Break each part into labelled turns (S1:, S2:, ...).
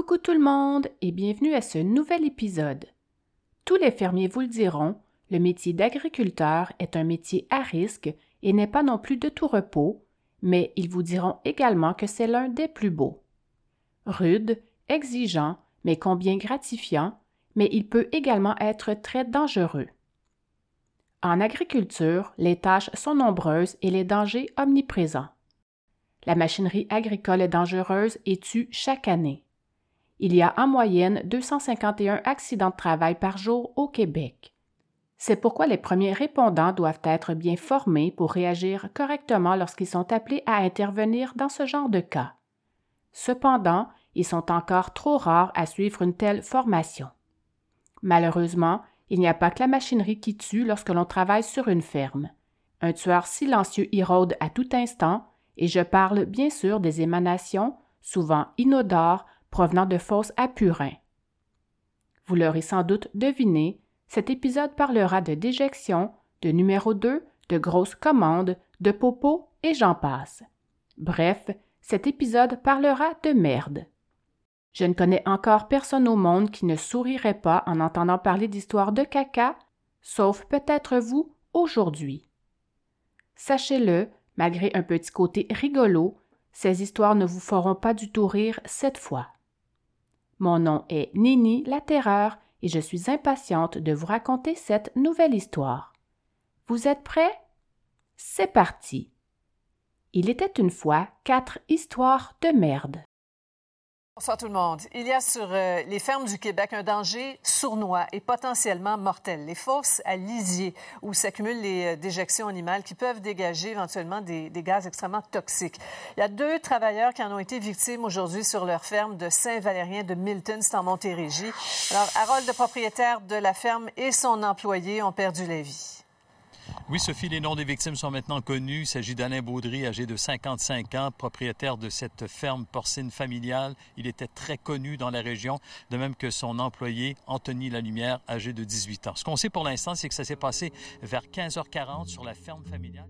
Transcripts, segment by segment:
S1: Coucou tout le monde et bienvenue à ce nouvel épisode. Tous les fermiers vous le diront, le métier d'agriculteur est un métier à risque et n'est pas non plus de tout repos, mais ils vous diront également que c'est l'un des plus beaux. Rude, exigeant, mais combien gratifiant, mais il peut également être très dangereux. En agriculture, les tâches sont nombreuses et les dangers omniprésents. La machinerie agricole est dangereuse et tue chaque année. Il y a en moyenne 251 accidents de travail par jour au Québec. C'est pourquoi les premiers répondants doivent être bien formés pour réagir correctement lorsqu'ils sont appelés à intervenir dans ce genre de cas. Cependant, ils sont encore trop rares à suivre une telle formation. Malheureusement, il n'y a pas que la machinerie qui tue lorsque l'on travaille sur une ferme. Un tueur silencieux y rôde à tout instant, et je parle bien sûr des émanations, souvent inodores, provenant de fosses à purin. Vous l'aurez sans doute deviné, cet épisode parlera de déjection, de numéro 2, de grosses commandes, de popo et j'en passe. Bref, cet épisode parlera de merde. Je ne connais encore personne au monde qui ne sourirait pas en entendant parler d'histoires de caca, sauf peut-être vous aujourd'hui. Sachez-le, malgré un petit côté rigolo, ces histoires ne vous feront pas du tout rire cette fois. Mon nom est Nini la Terreur et je suis impatiente de vous raconter cette nouvelle histoire. Vous êtes prêts? C'est parti. Il était une fois quatre histoires de merde.
S2: Bonsoir tout le monde. Il y a sur euh, les fermes du Québec un danger sournois et potentiellement mortel. Les fosses à lisier où s'accumulent les euh, déjections animales qui peuvent dégager éventuellement des, gaz extrêmement toxiques. Il y a deux travailleurs qui en ont été victimes aujourd'hui sur leur ferme de Saint-Valérien de Milton, c'est en Montérégie. Alors, Harold, le propriétaire de la ferme, et son employé ont perdu la vie.
S3: Oui, Sophie, les noms des victimes sont maintenant connus. Il s'agit d'Alain Baudry, âgé de 55 ans, propriétaire de cette ferme porcine familiale. Il était très connu dans la région, de même que son employé, Anthony Lalumière, âgé de 18 ans. Ce qu'on sait pour l'instant, c'est que ça s'est passé vers 15h40 sur la ferme familiale.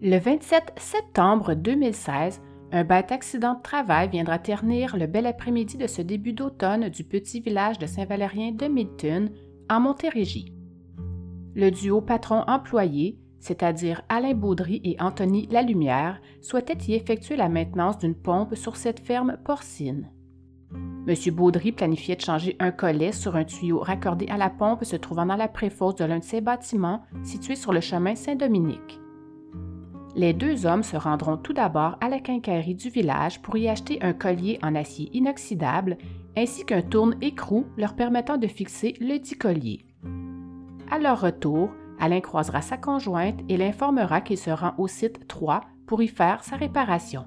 S1: Le 27 septembre 2016, un bête accident de travail viendra ternir le bel après-midi de ce début d'automne du petit village de Saint-Valérien de Milton, en Montérégie. Le duo patron-employé, c'est-à-dire Alain Baudry et Anthony Lalumière, souhaitait y effectuer la maintenance d'une pompe sur cette ferme porcine. M. Baudry planifiait de changer un collet sur un tuyau raccordé à la pompe se trouvant dans la préfosse de l'un de ses bâtiments situé sur le chemin Saint-Dominique. Les deux hommes se rendront tout d'abord à la quincaillerie du village pour y acheter un collier en acier inoxydable ainsi qu'un tourne-écrou leur permettant de fixer le dit collier. À leur retour, Alain croisera sa conjointe et l'informera qu'il se rend au site 3 pour y faire sa réparation.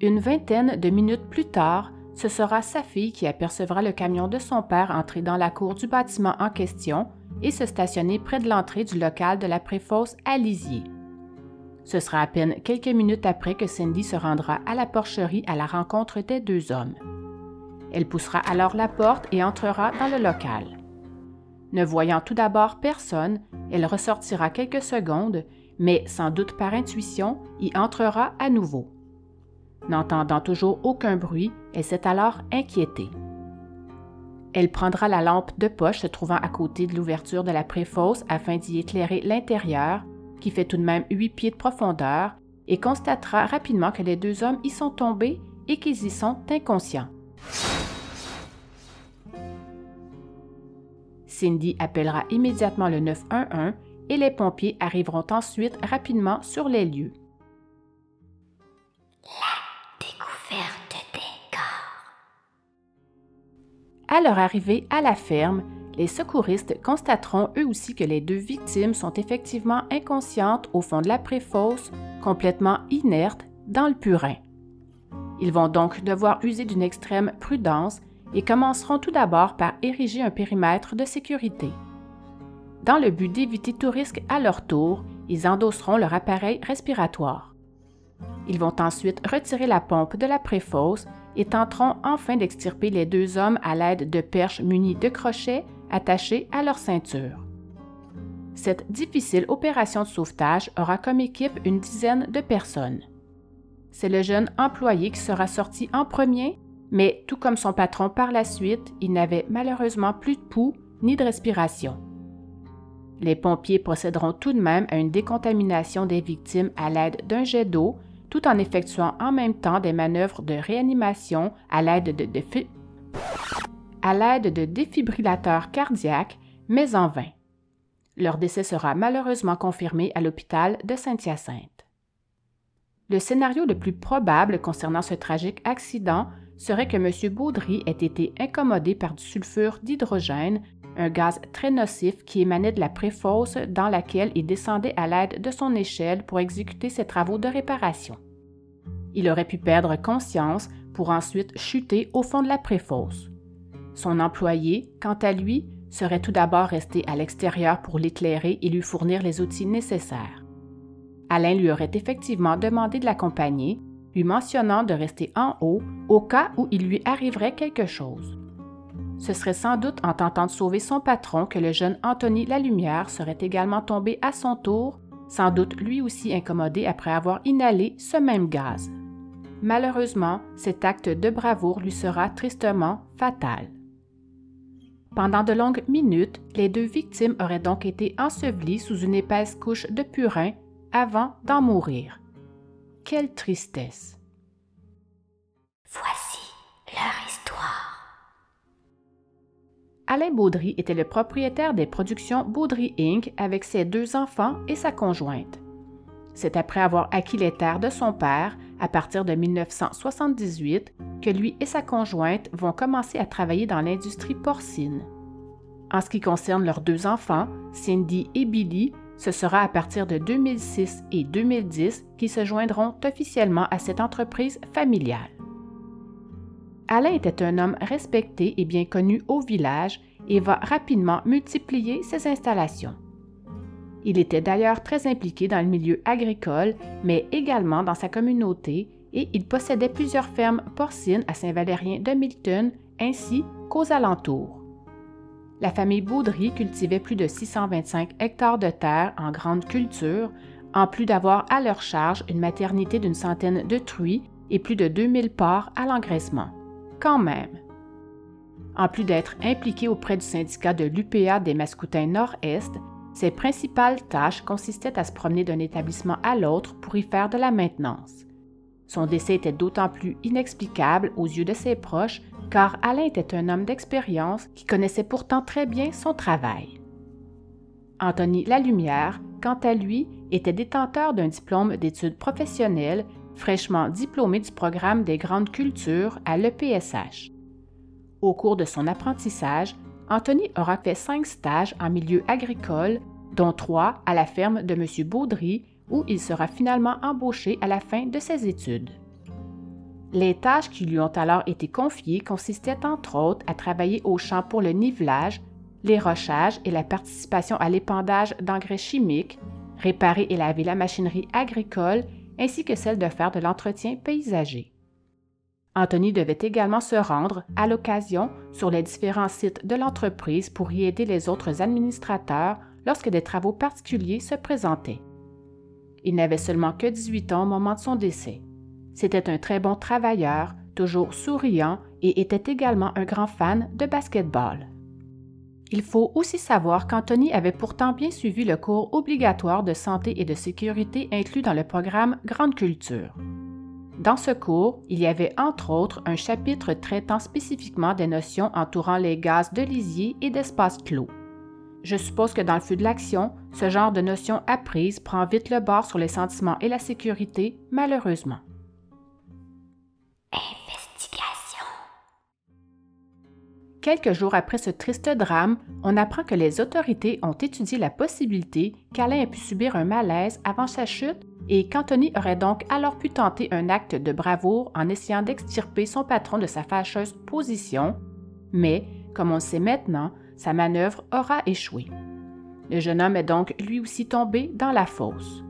S1: Une vingtaine de minutes plus tard, ce sera sa fille qui apercevra le camion de son père entrer dans la cour du bâtiment en question et se stationner près de l'entrée du local de la préfosse à Lisier. Ce sera à peine quelques minutes après que Cindy se rendra à la porcherie à la rencontre des deux hommes. Elle poussera alors la porte et entrera dans le local. Ne voyant tout d'abord personne, elle ressortira quelques secondes, mais sans doute par intuition, y entrera à nouveau. N'entendant toujours aucun bruit, elle s'est alors inquiétée. Elle prendra la lampe de poche se trouvant à côté de l'ouverture de la préfosse afin d'y éclairer l'intérieur, qui fait tout de même huit pieds de profondeur, et constatera rapidement que les deux hommes y sont tombés et qu'ils y sont inconscients. Cindy appellera immédiatement le 911 et les pompiers arriveront ensuite rapidement sur les lieux.
S4: La découverte des corps.
S1: À leur arrivée à la ferme, les secouristes constateront eux aussi que les deux victimes sont effectivement inconscientes au fond de la préfosse, complètement inertes dans le purin. Ils vont donc devoir user d'une extrême prudence et commenceront tout d'abord par ériger un périmètre de sécurité. Dans le but d'éviter tout risque à leur tour, ils endosseront leur appareil respiratoire. Ils vont ensuite retirer la pompe de la préfosse et tenteront enfin d'extirper les deux hommes à l'aide de perches munies de crochets attachés à leur ceinture. Cette difficile opération de sauvetage aura comme équipe une dizaine de personnes. c'est le jeune employé qui sera sorti en premier, mais tout comme son patron par la suite, il n'avait malheureusement plus de pouls ni de respiration. Les pompiers procéderont tout de même à une décontamination des victimes à l'aide d'un jet d'eau, tout en effectuant en même temps des manœuvres de réanimation à l'aide de, à l'aide de défibrillateurs cardiaques, mais en vain. Leur décès sera malheureusement confirmé à l'hôpital de Saint-Hyacinthe. Le scénario le plus probable concernant ce tragique accident serait que M. Baudry ait été incommodé par du sulfure d'hydrogène, un gaz très nocif qui émanait de la préfosse dans laquelle il descendait à l'aide de son échelle pour exécuter ses travaux de réparation. Il aurait pu perdre conscience pour ensuite chuter au fond de la préfosse. Son employé, quant à lui, serait tout d'abord resté à l'extérieur pour l'éclairer et lui fournir les outils nécessaires. Alain lui aurait effectivement demandé de l'accompagner, lui mentionnant de rester en haut au cas où il lui arriverait quelque chose. Ce serait sans doute en tentant de sauver son patron que le jeune Anthony Lalumière serait également tombé à son tour, sans doute lui aussi incommodé après avoir inhalé ce même gaz. Malheureusement, cet acte de bravoure lui sera tristement fatal. Pendant de longues minutes, les deux victimes auraient donc été ensevelies sous une épaisse couche de purin avant d'en mourir. Quelle tristesse.
S4: Voici leur histoire.
S1: Alain Baudry était le propriétaire des productions Baudry Inc. avec ses deux enfants et sa conjointe. C'est après avoir acquis les terres de son père, à partir de 1978, que lui et sa conjointe vont commencer à travailler dans l'industrie porcine. En ce qui concerne leurs deux enfants, Cindy et Billy, ce sera à partir de 2006 et 2010 qu'ils se joindront officiellement à cette entreprise familiale. Alain était un homme respecté et bien connu au village et va rapidement multiplier ses installations. Il était d'ailleurs très impliqué dans le milieu agricole, mais également dans sa communauté, et il possédait plusieurs fermes porcines à Saint-Valérien de Milton ainsi qu'aux alentours. La famille Baudry cultivait plus de 625 hectares de terre en grande culture, en plus d'avoir à leur charge une maternité d'une centaine de truies et plus de 2000 porcs à l'engraissement. Quand même. En plus d'être impliqué auprès du syndicat de l'UPA des Mascoutins Nord-Est, ses principales tâches consistaient à se promener d'un établissement à l'autre pour y faire de la maintenance. Son décès était d'autant plus inexplicable aux yeux de ses proches car Alain était un homme d'expérience qui connaissait pourtant très bien son travail. Anthony Lalumière, quant à lui, était détenteur d'un diplôme d'études professionnelles, fraîchement diplômé du programme des grandes cultures à l'EPSH. Au cours de son apprentissage, Anthony aura fait cinq stages en milieu agricole, dont trois à la ferme de M. Baudry, où il sera finalement embauché à la fin de ses études. Les tâches qui lui ont alors été confiées consistaient entre autres à travailler au champ pour le nivelage, les rochages et la participation à l'épandage d'engrais chimiques, réparer et laver la machinerie agricole ainsi que celle de faire de l'entretien paysager. Anthony devait également se rendre, à l'occasion, sur les différents sites de l'entreprise pour y aider les autres administrateurs lorsque des travaux particuliers se présentaient. Il n'avait seulement que 18 ans au moment de son décès. C'était un très bon travailleur, toujours souriant et était également un grand fan de basketball. Il faut aussi savoir qu'Anthony avait pourtant bien suivi le cours obligatoire de santé et de sécurité inclus dans le programme Grande Culture. Dans ce cours, il y avait entre autres un chapitre traitant spécifiquement des notions entourant les gaz de lisier et d'espace clos. Je suppose que dans le feu de l'action, ce genre de notion apprise prend vite le bord sur les sentiments et la sécurité, malheureusement.
S4: Investigation.
S1: Quelques jours après ce triste drame, on apprend que les autorités ont étudié la possibilité qu'Alain ait pu subir un malaise avant sa chute et qu'Anthony aurait donc alors pu tenter un acte de bravoure en essayant d'extirper son patron de sa fâcheuse position, mais, comme on le sait maintenant, sa manœuvre aura échoué. Le jeune homme est donc lui aussi tombé dans la fosse.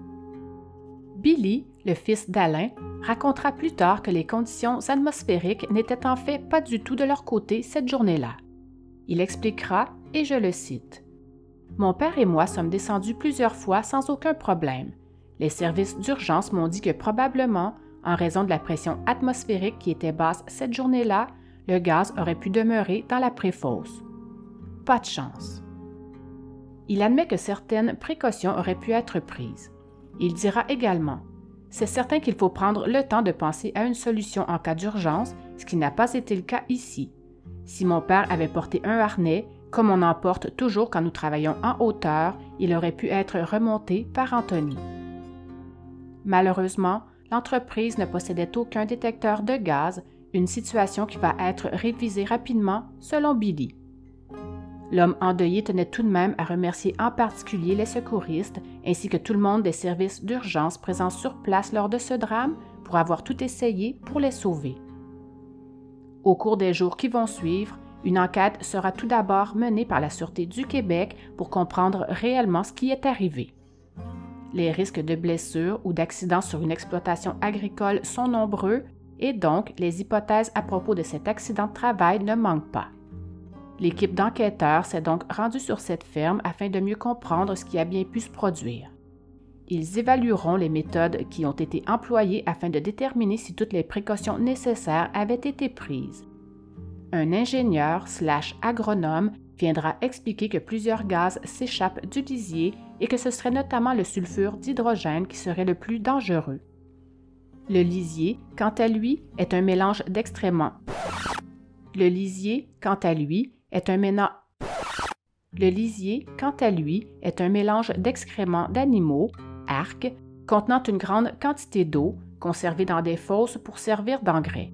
S1: Billy, le fils d'Alain, racontera plus tard que les conditions atmosphériques n'étaient en fait pas du tout de leur côté cette journée-là. Il expliquera, et je le cite, Mon père et moi sommes descendus plusieurs fois sans aucun problème. Les services d'urgence m'ont dit que probablement en raison de la pression atmosphérique qui était basse cette journée-là, le gaz aurait pu demeurer dans la préfosse. Pas de chance. Il admet que certaines précautions auraient pu être prises. Il dira également C'est certain qu'il faut prendre le temps de penser à une solution en cas d'urgence, ce qui n'a pas été le cas ici. Si mon père avait porté un harnais, comme on en porte toujours quand nous travaillons en hauteur, il aurait pu être remonté par Anthony. Malheureusement, l'entreprise ne possédait aucun détecteur de gaz, une situation qui va être révisée rapidement selon Billy. L'homme endeuillé tenait tout de même à remercier en particulier les secouristes ainsi que tout le monde des services d'urgence présents sur place lors de ce drame pour avoir tout essayé pour les sauver. Au cours des jours qui vont suivre, une enquête sera tout d'abord menée par la Sûreté du Québec pour comprendre réellement ce qui est arrivé. Les risques de blessures ou d'accidents sur une exploitation agricole sont nombreux et donc les hypothèses à propos de cet accident de travail ne manquent pas. L'équipe d'enquêteurs s'est donc rendue sur cette ferme afin de mieux comprendre ce qui a bien pu se produire. Ils évalueront les méthodes qui ont été employées afin de déterminer si toutes les précautions nécessaires avaient été prises. Un ingénieur slash agronome viendra expliquer que plusieurs gaz s'échappent du lisier et que ce serait notamment le sulfure d'hydrogène qui serait le plus dangereux. Le lisier, quant à lui, est un mélange d'extrêmement. Le lisier, quant à lui, est un. Le lisier, quant à lui, est un mélange d'excréments d'animaux, arc, contenant une grande quantité d'eau, conservée dans des fosses pour servir d'engrais.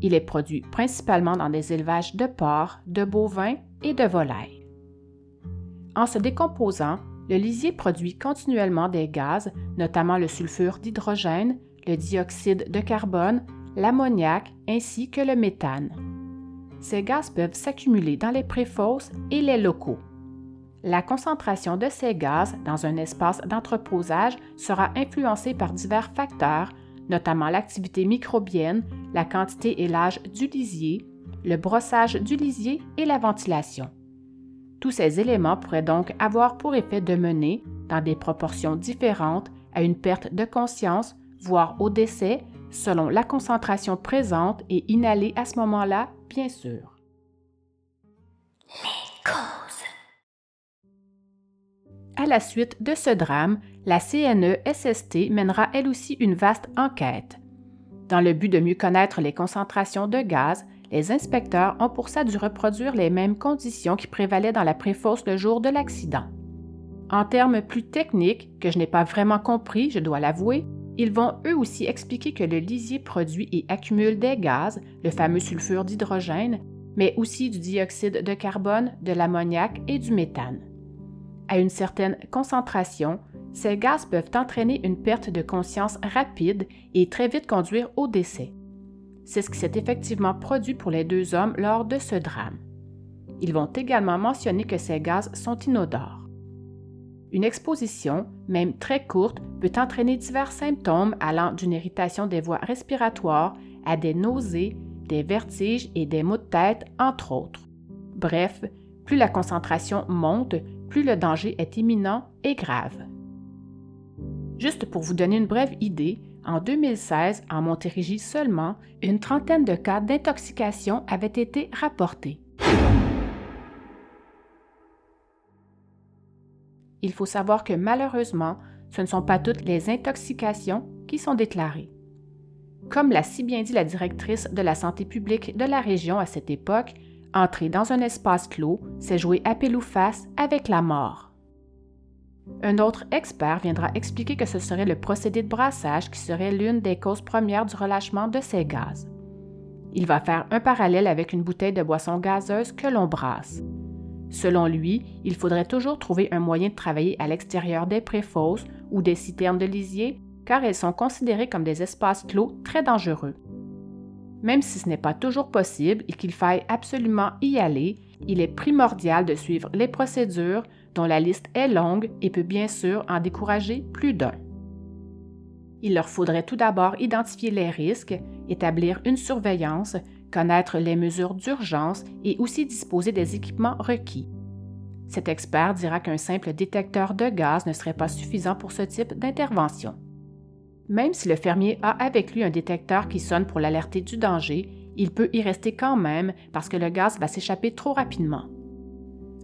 S1: Il est produit principalement dans des élevages de porcs, de bovins et de volailles. En se décomposant, le lisier produit continuellement des gaz, notamment le sulfure d'hydrogène, le dioxyde de carbone, l'ammoniac ainsi que le méthane. Ces gaz peuvent s'accumuler dans les préfosses et les locaux. La concentration de ces gaz dans un espace d'entreposage sera influencée par divers facteurs, notamment l'activité microbienne, la quantité et l'âge du lisier, le brossage du lisier et la ventilation. Tous ces éléments pourraient donc avoir pour effet de mener, dans des proportions différentes, à une perte de conscience, voire au décès, selon la concentration présente et inhalée à ce moment-là, bien sûr.
S4: Les causes.
S1: À la suite de ce drame, la CNE-SST mènera elle aussi une vaste enquête. Dans le but de mieux connaître les concentrations de gaz, les inspecteurs ont pour ça dû reproduire les mêmes conditions qui prévalaient dans la préfosse le jour de l'accident. En termes plus techniques, que je n'ai pas vraiment compris, je dois l'avouer, ils vont eux aussi expliquer que le lisier produit et accumule des gaz, le fameux sulfure d'hydrogène, mais aussi du dioxyde de carbone, de l'ammoniac et du méthane. À une certaine concentration, ces gaz peuvent entraîner une perte de conscience rapide et très vite conduire au décès. C'est ce qui s'est effectivement produit pour les deux hommes lors de ce drame. Ils vont également mentionner que ces gaz sont inodores. Une exposition, même très courte, peut entraîner divers symptômes allant d'une irritation des voies respiratoires à des nausées, des vertiges et des maux de tête, entre autres. Bref, plus la concentration monte, plus le danger est imminent et grave. Juste pour vous donner une brève idée, en 2016, en Montérégie seulement, une trentaine de cas d'intoxication avaient été rapportés. Il faut savoir que malheureusement, ce ne sont pas toutes les intoxications qui sont déclarées. Comme l'a si bien dit la directrice de la santé publique de la région à cette époque, entrer dans un espace clos, c'est jouer à pile ou face avec la mort. Un autre expert viendra expliquer que ce serait le procédé de brassage qui serait l'une des causes premières du relâchement de ces gaz. Il va faire un parallèle avec une bouteille de boisson gazeuse que l'on brasse. Selon lui, il faudrait toujours trouver un moyen de travailler à l'extérieur des préfosses ou des citernes de lisier, car elles sont considérées comme des espaces clos très dangereux. Même si ce n'est pas toujours possible et qu'il faille absolument y aller, il est primordial de suivre les procédures dont la liste est longue et peut bien sûr en décourager plus d'un. Il leur faudrait tout d'abord identifier les risques, établir une surveillance, connaître les mesures d'urgence et aussi disposer des équipements requis. Cet expert dira qu'un simple détecteur de gaz ne serait pas suffisant pour ce type d'intervention. Même si le fermier a avec lui un détecteur qui sonne pour l'alerter du danger, il peut y rester quand même parce que le gaz va s'échapper trop rapidement.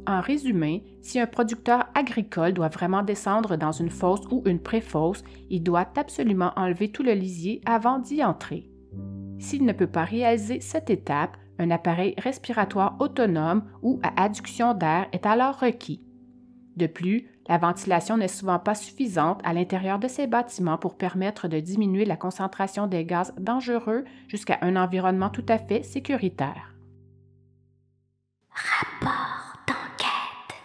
S1: En résumé, si un producteur agricole doit vraiment descendre dans une fosse ou une pré-fosse, il doit absolument enlever tout le lisier avant d'y entrer. S'il ne peut pas réaliser cette étape, un appareil respiratoire autonome ou à adduction d'air est alors requis. De plus, la ventilation n'est souvent pas suffisante à l'intérieur de ces bâtiments pour permettre de diminuer la concentration des gaz dangereux jusqu'à un environnement tout à fait sécuritaire.
S4: Rapport d'enquête.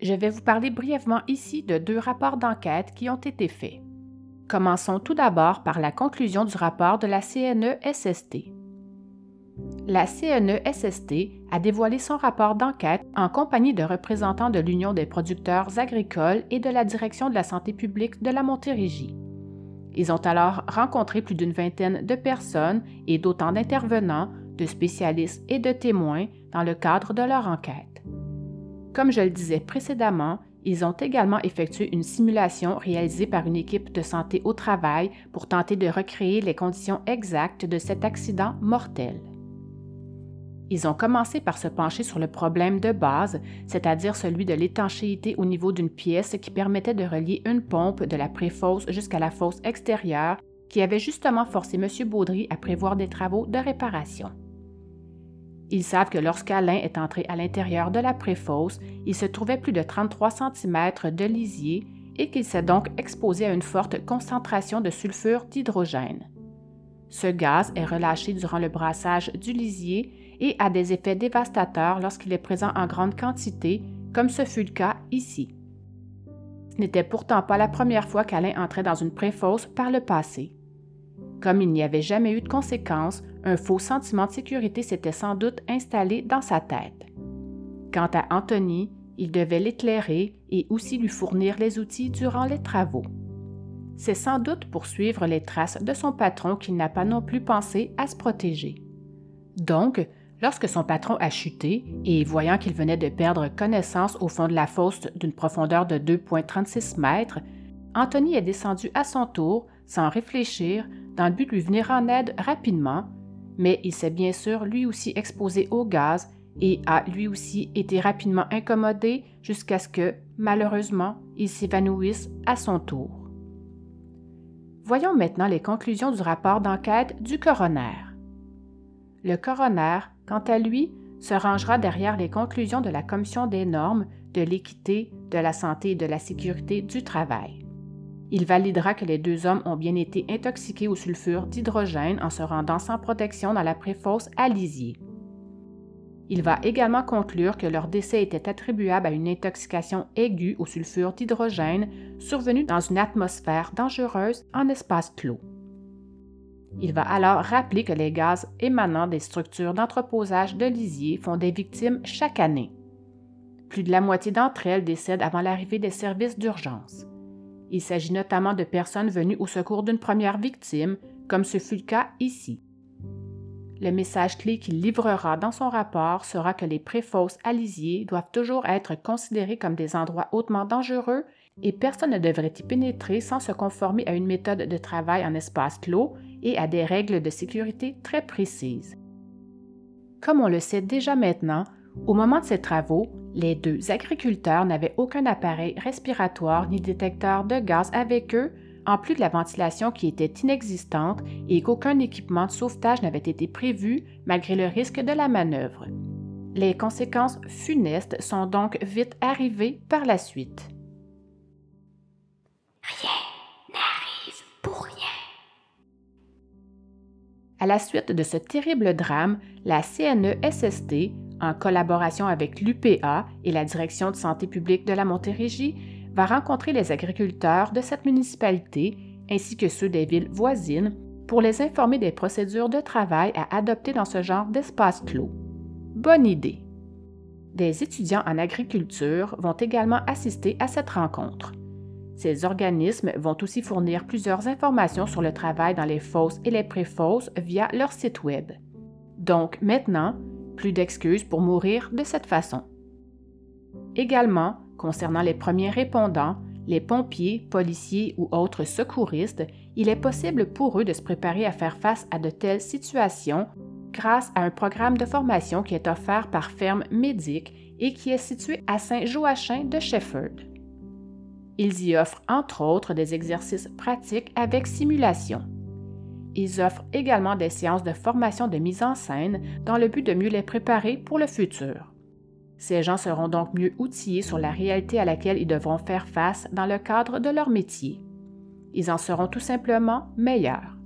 S1: Je vais vous parler brièvement ici de deux rapports d'enquête qui ont été faits. Commençons tout d'abord par la conclusion du rapport de la CNE-SST. La CNE-SST a dévoilé son rapport d'enquête en compagnie de représentants de l'Union des producteurs agricoles et de la Direction de la santé publique de la Montérégie. Ils ont alors rencontré plus d'une vingtaine de personnes et d'autant d'intervenants, de spécialistes et de témoins dans le cadre de leur enquête. Comme je le disais précédemment, ils ont également effectué une simulation réalisée par une équipe de santé au travail pour tenter de recréer les conditions exactes de cet accident mortel. Ils ont commencé par se pencher sur le problème de base, c'est-à-dire celui de l'étanchéité au niveau d'une pièce qui permettait de relier une pompe de la préfosse jusqu'à la fosse extérieure qui avait justement forcé M. Baudry à prévoir des travaux de réparation. Ils savent que lorsqu'Alain est entré à l'intérieur de la préfosse, il se trouvait plus de 33 cm de lisier et qu'il s'est donc exposé à une forte concentration de sulfure d'hydrogène. Ce gaz est relâché durant le brassage du lisier et a des effets dévastateurs lorsqu'il est présent en grande quantité, comme ce fut le cas ici. Ce n'était pourtant pas la première fois qu'Alain entrait dans une préfosse par le passé. Comme il n'y avait jamais eu de conséquences, un faux sentiment de sécurité s'était sans doute installé dans sa tête. Quant à Anthony, il devait l'éclairer et aussi lui fournir les outils durant les travaux. C'est sans doute pour suivre les traces de son patron qu'il n'a pas non plus pensé à se protéger. Donc, lorsque son patron a chuté et voyant qu'il venait de perdre connaissance au fond de la fosse d'une profondeur de 2,36 mètres, Anthony est descendu à son tour, sans réfléchir, dans le but de lui venir en aide rapidement, mais il s'est bien sûr lui aussi exposé au gaz et a lui aussi été rapidement incommodé jusqu'à ce que, malheureusement, il s'évanouisse à son tour. Voyons maintenant les conclusions du rapport d'enquête du coroner. Le coroner, quant à lui, se rangera derrière les conclusions de la Commission des normes, de l'équité, de la santé et de la sécurité du travail. Il validera que les deux hommes ont bien été intoxiqués au sulfure d'hydrogène en se rendant sans protection dans la préfosse à Lisier. Il va également conclure que leur décès était attribuable à une intoxication aiguë au sulfure d'hydrogène survenue dans une atmosphère dangereuse en espace clos. Il va alors rappeler que les gaz émanant des structures d'entreposage de lisier font des victimes chaque année. Plus de la moitié d'entre elles décèdent avant l'arrivée des services d'urgence. Il s'agit notamment de personnes venues au secours d'une première victime, comme ce fut le cas ici. Le message clé qu'il livrera dans son rapport sera que les préfosses à doivent toujours être considérés comme des endroits hautement dangereux et personne ne devrait y pénétrer sans se conformer à une méthode de travail en espace clos et à des règles de sécurité très précises. Comme on le sait déjà maintenant, au moment de ces travaux, les deux agriculteurs n'avaient aucun appareil respiratoire ni détecteur de gaz avec eux, en plus de la ventilation qui était inexistante et qu'aucun équipement de sauvetage n'avait été prévu malgré le risque de la manœuvre. Les conséquences funestes sont donc vite arrivées par la suite.
S4: Rien n'arrive pour rien.
S1: À la suite de ce terrible drame, la CNE-SST en collaboration avec l'UPA et la Direction de santé publique de la Montérégie, va rencontrer les agriculteurs de cette municipalité ainsi que ceux des villes voisines pour les informer des procédures de travail à adopter dans ce genre d'espace clos. Bonne idée. Des étudiants en agriculture vont également assister à cette rencontre. Ces organismes vont aussi fournir plusieurs informations sur le travail dans les fosses et les pré-fosses via leur site Web. Donc maintenant, plus d'excuses pour mourir de cette façon. Également, concernant les premiers répondants, les pompiers, policiers ou autres secouristes, il est possible pour eux de se préparer à faire face à de telles situations grâce à un programme de formation qui est offert par Ferme Médic et qui est situé à Saint-Joachim de Shefford. Ils y offrent entre autres des exercices pratiques avec simulation. Ils offrent également des séances de formation de mise en scène dans le but de mieux les préparer pour le futur. Ces gens seront donc mieux outillés sur la réalité à laquelle ils devront faire face dans le cadre de leur métier. Ils en seront tout simplement meilleurs.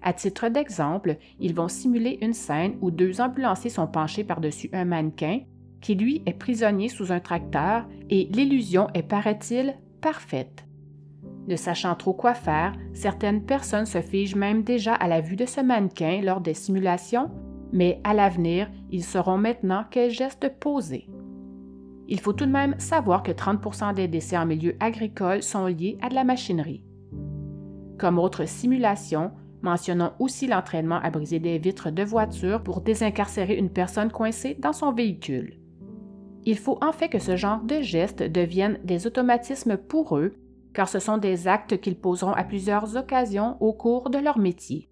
S1: À titre d'exemple, ils vont simuler une scène où deux ambulanciers sont penchés par-dessus un mannequin qui, lui, est prisonnier sous un tracteur et l'illusion est, paraît-il, parfaite. Ne sachant trop quoi faire, certaines personnes se figent même déjà à la vue de ce mannequin lors des simulations, mais à l'avenir, ils sauront maintenant quels gestes poser. Il faut tout de même savoir que 30% des décès en milieu agricole sont liés à de la machinerie. Comme autre simulation, mentionnons aussi l'entraînement à briser des vitres de voiture pour désincarcérer une personne coincée dans son véhicule. Il faut en fait que ce genre de gestes deviennent des automatismes pour eux, car ce sont des actes qu'ils poseront à plusieurs occasions au cours de leur métier.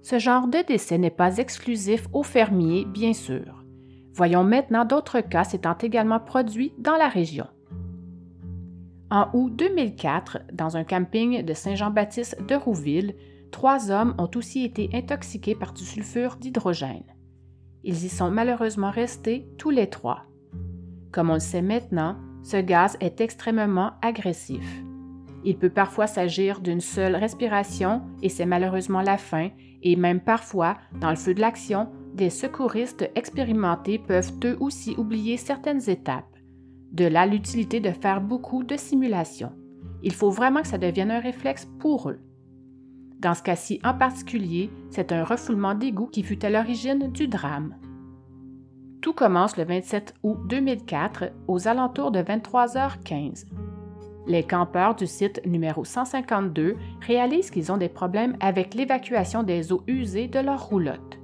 S1: Ce genre de décès n'est pas exclusif aux fermiers, bien sûr. Voyons maintenant d'autres cas s'étant également produits dans la région. En août 2004, dans un camping de Saint-Jean-Baptiste de Rouville, trois hommes ont aussi été intoxiqués par du sulfure d'hydrogène. Ils y sont malheureusement restés tous les trois. Comme on le sait maintenant, ce gaz est extrêmement agressif. Il peut parfois s'agir d'une seule respiration et c'est malheureusement la fin, et même parfois, dans le feu de l'action, des secouristes expérimentés peuvent eux aussi oublier certaines étapes. De là l'utilité de faire beaucoup de simulations. Il faut vraiment que ça devienne un réflexe pour eux. Dans ce cas-ci en particulier, c'est un refoulement d'égout qui fut à l'origine du drame. Tout commence le 27 août 2004 aux alentours de 23h15. Les campeurs du site numéro 152 réalisent qu'ils ont des problèmes avec l'évacuation des eaux usées de leur roulotte.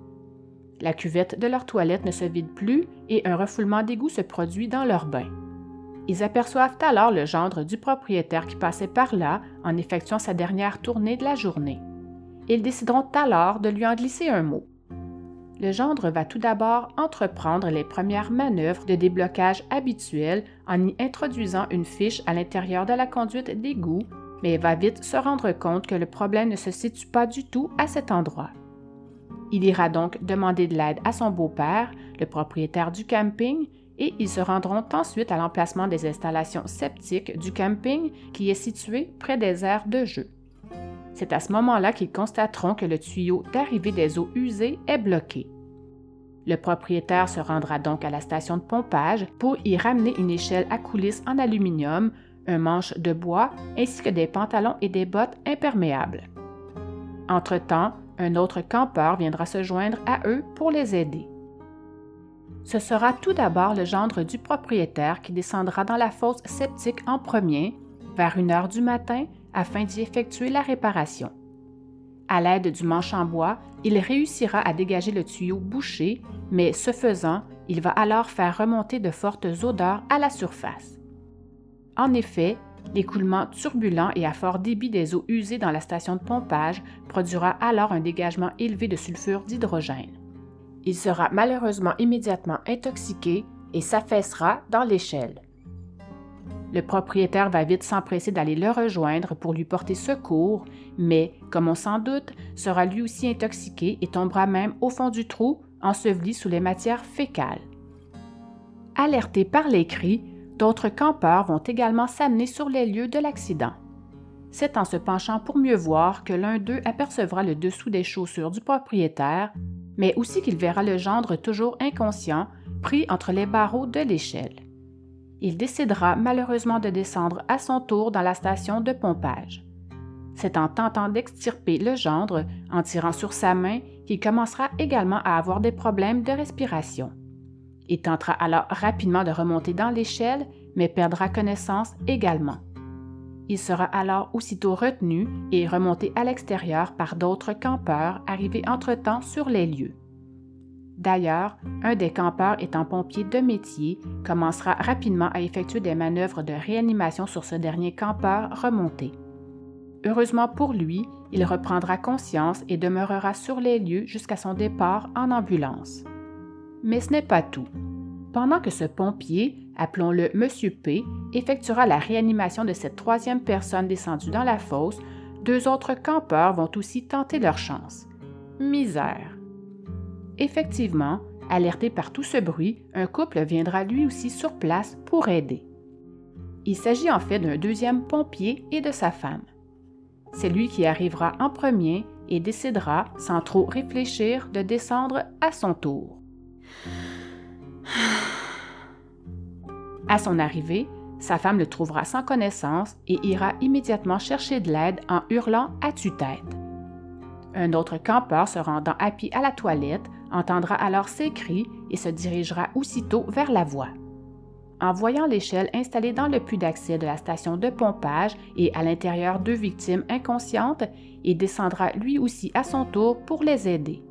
S1: La cuvette de leur toilette ne se vide plus et un refoulement d'égout se produit dans leur bain. Ils aperçoivent alors le gendre du propriétaire qui passait par là en effectuant sa dernière tournée de la journée. Ils décideront alors de lui en glisser un mot. Le gendre va tout d'abord entreprendre les premières manœuvres de déblocage habituelles en y introduisant une fiche à l'intérieur de la conduite d'égout, mais va vite se rendre compte que le problème ne se situe pas du tout à cet endroit. Il ira donc demander de l'aide à son beau-père, le propriétaire du camping, et ils se rendront ensuite à l'emplacement des installations sceptiques du camping qui est situé près des aires de jeu. C'est à ce moment-là qu'ils constateront que le tuyau d'arrivée des eaux usées est bloqué. Le propriétaire se rendra donc à la station de pompage pour y ramener une échelle à coulisses en aluminium, un manche de bois ainsi que des pantalons et des bottes imperméables. Entre-temps, un autre campeur viendra se joindre à eux pour les aider. Ce sera tout d'abord le gendre du propriétaire qui descendra dans la fosse sceptique en premier, vers une heure du matin, afin d'y effectuer la réparation. À l'aide du manche en bois, il réussira à dégager le tuyau bouché, mais ce faisant, il va alors faire remonter de fortes odeurs à la surface. En effet, l'écoulement turbulent et à fort débit des eaux usées dans la station de pompage produira alors un dégagement élevé de sulfure d'hydrogène. Il sera malheureusement immédiatement intoxiqué et s'affaissera dans l'échelle. Le propriétaire va vite s'empresser d'aller le rejoindre pour lui porter secours, mais, comme on s'en doute, sera lui aussi intoxiqué et tombera même au fond du trou, enseveli sous les matières fécales. Alertés par les cris, d'autres campeurs vont également s'amener sur les lieux de l'accident. C'est en se penchant pour mieux voir que l'un d'eux apercevra le dessous des chaussures du propriétaire, mais aussi qu'il verra le gendre toujours inconscient, pris entre les barreaux de l'échelle. Il décidera malheureusement de descendre à son tour dans la station de pompage. C'est en tentant d'extirper le gendre, en tirant sur sa main, qu'il commencera également à avoir des problèmes de respiration. Il tentera alors rapidement de remonter dans l'échelle, mais perdra connaissance également. Il sera alors aussitôt retenu et remonté à l'extérieur par d'autres campeurs arrivés entre-temps sur les lieux. D'ailleurs, un des campeurs étant pompier de métier commencera rapidement à effectuer des manœuvres de réanimation sur ce dernier campeur remonté. Heureusement pour lui, il reprendra conscience et demeurera sur les lieux jusqu'à son départ en ambulance. Mais ce n'est pas tout. Pendant que ce pompier, appelons-le Monsieur P, effectuera la réanimation de cette troisième personne descendue dans la fosse, deux autres campeurs vont aussi tenter leur chance. Misère. Effectivement, alerté par tout ce bruit, un couple viendra lui aussi sur place pour aider. Il s'agit en fait d'un deuxième pompier et de sa femme. C'est lui qui arrivera en premier et décidera, sans trop réfléchir, de descendre à son tour. À son arrivée, sa femme le trouvera sans connaissance et ira immédiatement chercher de l'aide en hurlant à tue-tête. Un autre campeur se rendant à pied à la toilette entendra alors ses cris et se dirigera aussitôt vers la voie. En voyant l'échelle installée dans le puits d'accès de la station de pompage et à l'intérieur deux victimes inconscientes, il descendra lui aussi à son tour pour les aider.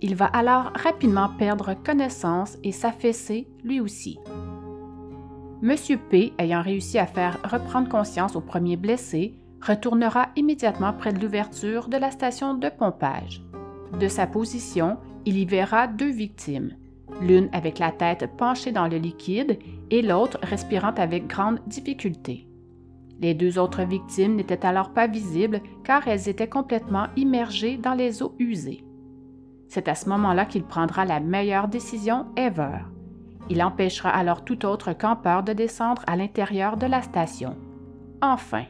S1: Il va alors rapidement perdre connaissance et s'affaisser lui aussi. Monsieur P, ayant réussi à faire reprendre conscience au premier blessé, retournera immédiatement près de l'ouverture de la station de pompage. De sa position, il y verra deux victimes, l'une avec la tête penchée dans le liquide et l'autre respirant avec grande difficulté. Les deux autres victimes n'étaient alors pas visibles car elles étaient complètement immergées dans les eaux usées. C'est à ce moment-là qu'il prendra la meilleure décision ever. Il empêchera alors tout autre campeur de descendre à l'intérieur de la station. Enfin.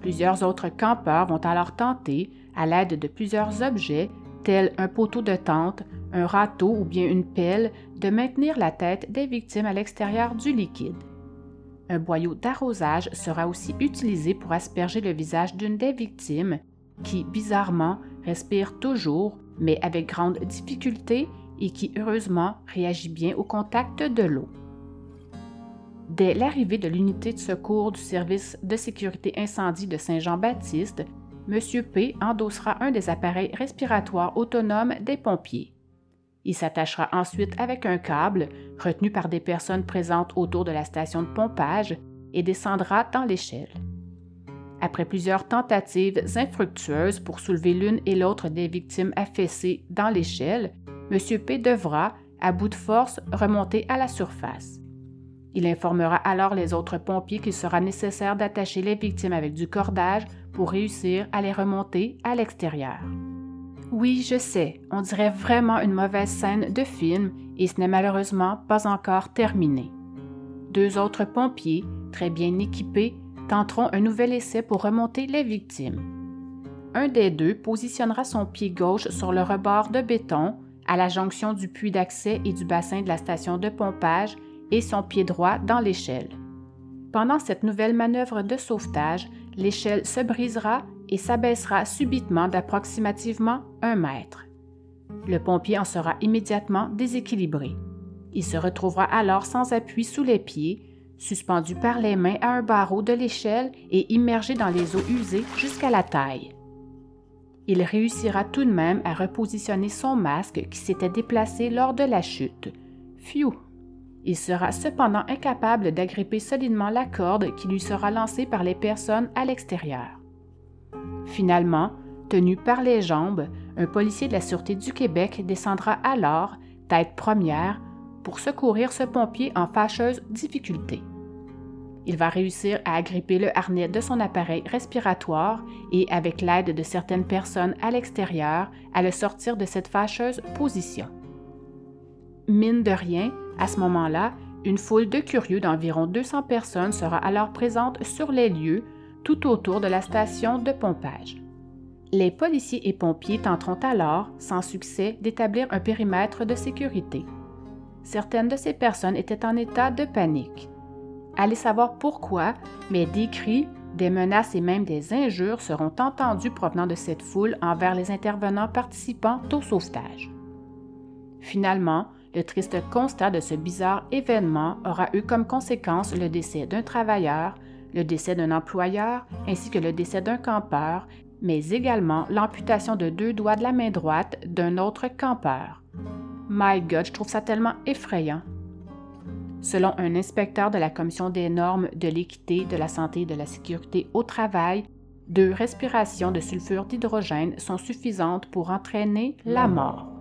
S1: Plusieurs autres campeurs vont alors tenter, à l'aide de plusieurs objets, tels un poteau de tente, un râteau ou bien une pelle, de maintenir la tête des victimes à l'extérieur du liquide. Un boyau d'arrosage sera aussi utilisé pour asperger le visage d'une des victimes, qui, bizarrement, respire toujours, mais avec grande difficulté et qui, heureusement, réagit bien au contact de l'eau. Dès l'arrivée de l'unité de secours du service de sécurité incendie de Saint-Jean-Baptiste, M. P endossera un des appareils respiratoires autonomes des pompiers. Il s'attachera ensuite avec un câble, retenu par des personnes présentes autour de la station de pompage, et descendra dans l'échelle. Après plusieurs tentatives infructueuses pour soulever l'une et l'autre des victimes affaissées dans l'échelle, M. P devra, à bout de force, remonter à la surface. Il informera alors les autres pompiers qu'il sera nécessaire d'attacher les victimes avec du cordage pour réussir à les remonter à l'extérieur. Oui, je sais, on dirait vraiment une mauvaise scène de film et ce n'est malheureusement pas encore terminé. Deux autres pompiers, très bien équipés, tenteront un nouvel essai pour remonter les victimes. Un des deux positionnera son pied gauche sur le rebord de béton à la jonction du puits d'accès et du bassin de la station de pompage et son pied droit dans l'échelle. Pendant cette nouvelle manœuvre de sauvetage, l'échelle se brisera et s'abaissera subitement d'approximativement un mètre. Le pompier en sera immédiatement déséquilibré. Il se retrouvera alors sans appui sous les pieds, suspendu par les mains à un barreau de l'échelle et immergé dans les eaux usées jusqu'à la taille. Il réussira tout de même à repositionner son masque qui s'était déplacé lors de la chute. Phew! Il sera cependant incapable d'agripper solidement la corde qui lui sera lancée par les personnes à l'extérieur. Finalement, tenu par les jambes, un policier de la Sûreté du Québec descendra alors, tête première, pour secourir ce pompier en fâcheuse difficulté. Il va réussir à agripper le harnais de son appareil respiratoire et, avec l'aide de certaines personnes à l'extérieur, à le sortir de cette fâcheuse position. Mine de rien, à ce moment-là, une foule de curieux d'environ 200 personnes sera alors présente sur les lieux tout autour de la station de pompage. Les policiers et pompiers tenteront alors, sans succès, d'établir un périmètre de sécurité. Certaines de ces personnes étaient en état de panique. Allez savoir pourquoi, mais des cris, des menaces et même des injures seront entendus provenant de cette foule envers les intervenants participant au sauvetage. Finalement, le triste constat de ce bizarre événement aura eu comme conséquence le décès d'un travailleur, le décès d'un employeur ainsi que le décès d'un campeur, mais également l'amputation de deux doigts de la main droite d'un autre campeur. My God, je trouve ça tellement effrayant. Selon un inspecteur de la Commission des normes de l'équité, de la santé et de la sécurité au travail, deux respirations de sulfure d'hydrogène sont suffisantes pour entraîner la mort.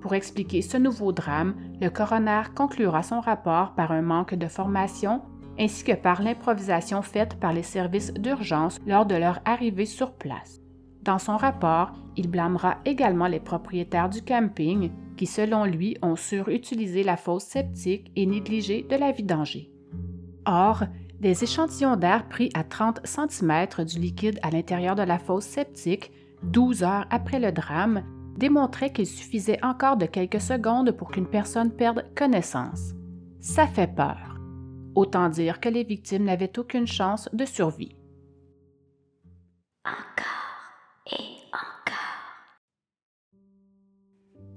S1: Pour expliquer ce nouveau drame, le coroner conclura son rapport par un manque de formation ainsi que par l'improvisation faite par les services d'urgence lors de leur arrivée sur place. Dans son rapport, il blâmera également les propriétaires du camping qui, selon lui, ont surutilisé la fosse septique et négligé de la vidanger. Or, des échantillons d'air pris à 30 cm du liquide à l'intérieur de la fosse septique, 12 heures après le drame, démontraient qu'il suffisait encore de quelques secondes pour qu'une personne perde connaissance. Ça fait peur. Autant dire que les victimes n'avaient aucune chance de survie.
S4: Encore et encore.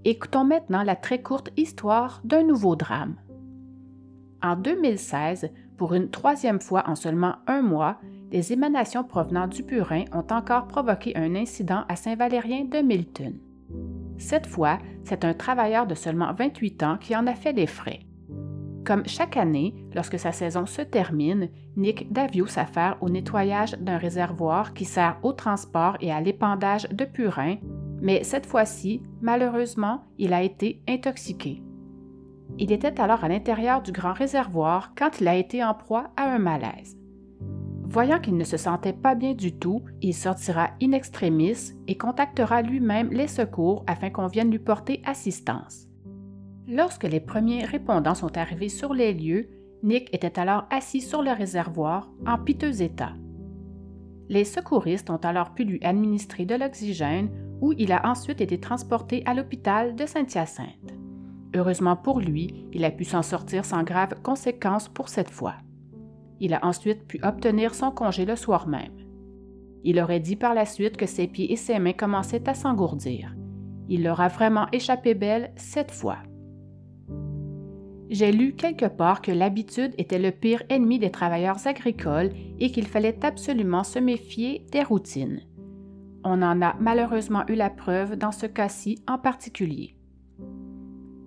S1: Écoutons maintenant la très courte histoire d'un nouveau drame. En 2016, pour une troisième fois en seulement un mois, des émanations provenant du purin ont encore provoqué un incident à Saint-Valérien de Milton. Cette fois, c'est un travailleur de seulement 28 ans qui en a fait les frais. Comme chaque année, lorsque sa saison se termine, Nick Davio s'affaire au nettoyage d'un réservoir qui sert au transport et à l'épandage de purin, mais cette fois-ci, malheureusement, il a été intoxiqué. Il était alors à l'intérieur du grand réservoir quand il a été en proie à un malaise. Voyant qu'il ne se sentait pas bien du tout, il sortira in extremis et contactera lui-même les secours afin qu'on vienne lui porter assistance. Lorsque les premiers répondants sont arrivés sur les lieux, Nick était alors assis sur le réservoir en piteux état. Les secouristes ont alors pu lui administrer de l'oxygène où il a ensuite été transporté à l'hôpital de Saint-Hyacinthe. Heureusement pour lui, il a pu s'en sortir sans graves conséquences pour cette fois. Il a ensuite pu obtenir son congé le soir même. Il aurait dit par la suite que ses pieds et ses mains commençaient à s'engourdir. Il leur a vraiment échappé belle cette fois. J'ai lu quelque part que l'habitude était le pire ennemi des travailleurs agricoles et qu'il fallait absolument se méfier des routines. On en a malheureusement eu la preuve dans ce cas-ci en particulier.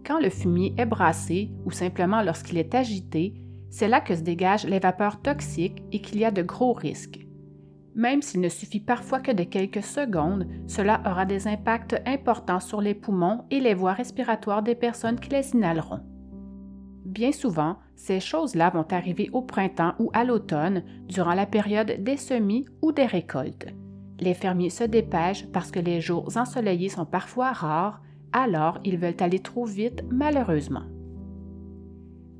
S1: Quand le fumier est brassé ou simplement lorsqu'il est agité, c'est là que se dégagent les vapeurs toxiques et qu'il y a de gros risques. Même s'il ne suffit parfois que de quelques secondes, cela aura des impacts importants sur les poumons et les voies respiratoires des personnes qui les inhaleront. Bien souvent, ces choses-là vont arriver au printemps ou à l'automne, durant la période des semis ou des récoltes. Les fermiers se dépêchent parce que les jours ensoleillés sont parfois rares alors ils veulent aller trop vite malheureusement.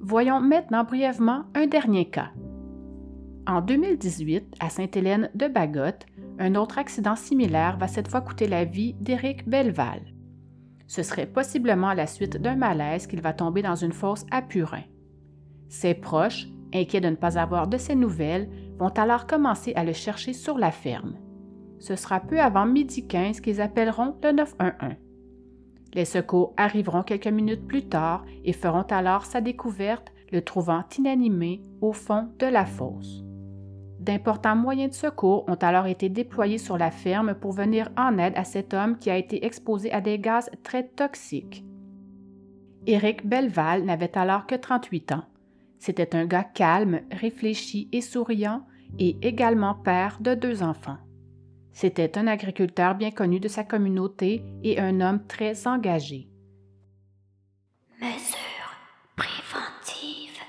S1: Voyons maintenant brièvement un dernier cas. En 2018, à Sainte-Hélène de Bagotte, un autre accident similaire va cette fois coûter la vie d'Éric Belleval. Ce serait possiblement la suite d'un malaise qu'il va tomber dans une fosse à Purin. Ses proches, inquiets de ne pas avoir de ses nouvelles, vont alors commencer à le chercher sur la ferme. Ce sera peu avant midi 15 qu'ils appelleront le 911. Les secours arriveront quelques minutes plus tard et feront alors sa découverte, le trouvant inanimé au fond de la fosse. D'importants moyens de secours ont alors été déployés sur la ferme pour venir en aide à cet homme qui a été exposé à des gaz très toxiques. Éric Belleval n'avait alors que 38 ans. C'était un gars calme, réfléchi et souriant, et également père de deux enfants. C'était un agriculteur bien connu de sa communauté et un homme très engagé.
S4: Mesure préventive.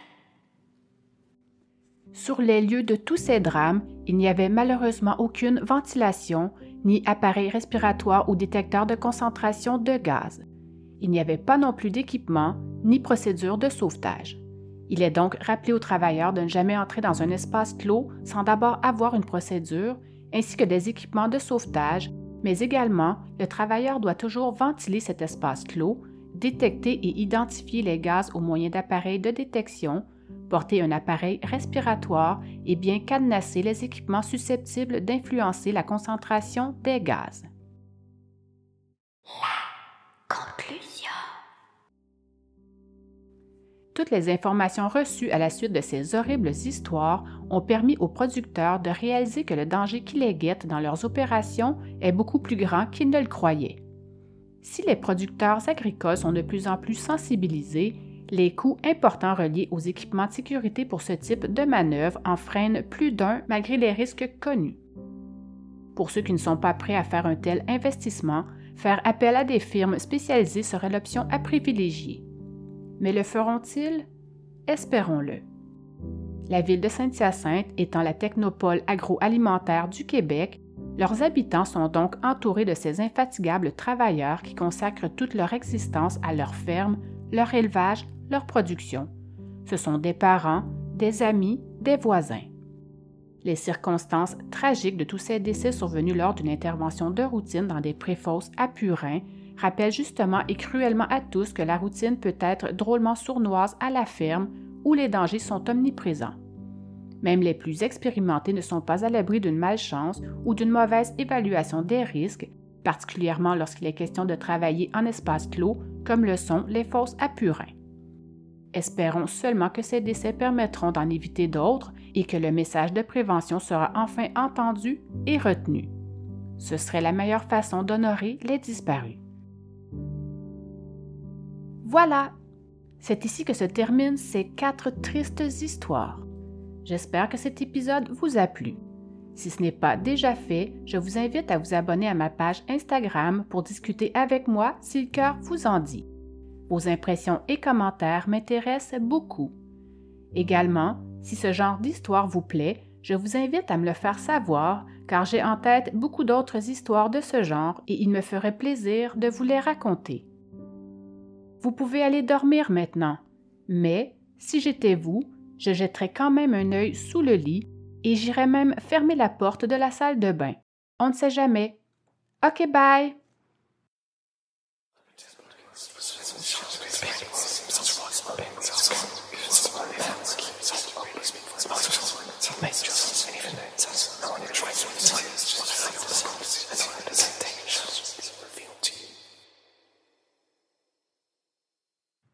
S1: Sur les lieux de tous ces drames, il n'y avait malheureusement aucune ventilation, ni appareil respiratoire ou détecteur de concentration de gaz. Il n'y avait pas non plus d'équipement, ni procédure de sauvetage. Il est donc rappelé aux travailleurs de ne jamais entrer dans un espace clos sans d'abord avoir une procédure ainsi que des équipements de sauvetage, mais également le travailleur doit toujours ventiler cet espace clos, détecter et identifier les gaz au moyen d'appareils de détection, porter un appareil respiratoire et bien cadenasser les équipements susceptibles d'influencer la concentration des gaz. Toutes les informations reçues à la suite de ces horribles histoires ont permis aux producteurs de réaliser que le danger qui les guette dans leurs opérations est beaucoup plus grand qu'ils ne le croyaient. Si les producteurs agricoles sont de plus en plus sensibilisés, les coûts importants reliés aux équipements de sécurité pour ce type de manœuvre en freinent plus d'un malgré les risques connus. Pour ceux qui ne sont pas prêts à faire un tel investissement, faire appel à des firmes spécialisées serait l'option à privilégier. Mais le feront-ils? Espérons-le. La ville de Saint-Hyacinthe étant la technopole agroalimentaire du Québec, leurs habitants sont donc entourés de ces infatigables travailleurs qui consacrent toute leur existence à leur ferme, leur élevage, leur production. Ce sont des parents, des amis, des voisins. Les circonstances tragiques de tous ces décès survenus lors d'une intervention de routine dans des préfosses à Purin rappellent justement et cruellement à tous que la routine peut être drôlement sournoise à la ferme où les dangers sont omniprésents. Même les plus expérimentés ne sont pas à l'abri d'une malchance ou d'une mauvaise évaluation des risques, particulièrement lorsqu'il est question de travailler en espace clos, comme le sont les fosses à purin. Espérons seulement que ces décès permettront d'en éviter d'autres et que le message de prévention sera enfin entendu et retenu. Ce serait la meilleure façon d'honorer les disparus. Voilà, c'est ici que se terminent ces quatre tristes histoires. J'espère que cet épisode vous a plu. Si ce n'est pas déjà fait, je vous invite à vous abonner à ma page Instagram pour discuter avec moi si le cœur vous en dit. Vos impressions et commentaires m'intéressent beaucoup. Également, si ce genre d'histoire vous plaît, je vous invite à me le faire savoir car j'ai en tête beaucoup d'autres histoires de ce genre et il me ferait plaisir de vous les raconter. Vous pouvez aller dormir maintenant, mais si j'étais vous, je jetterais quand même un œil sous le lit et j'irais même fermer la porte de la salle de bain. On ne sait jamais. OK, bye!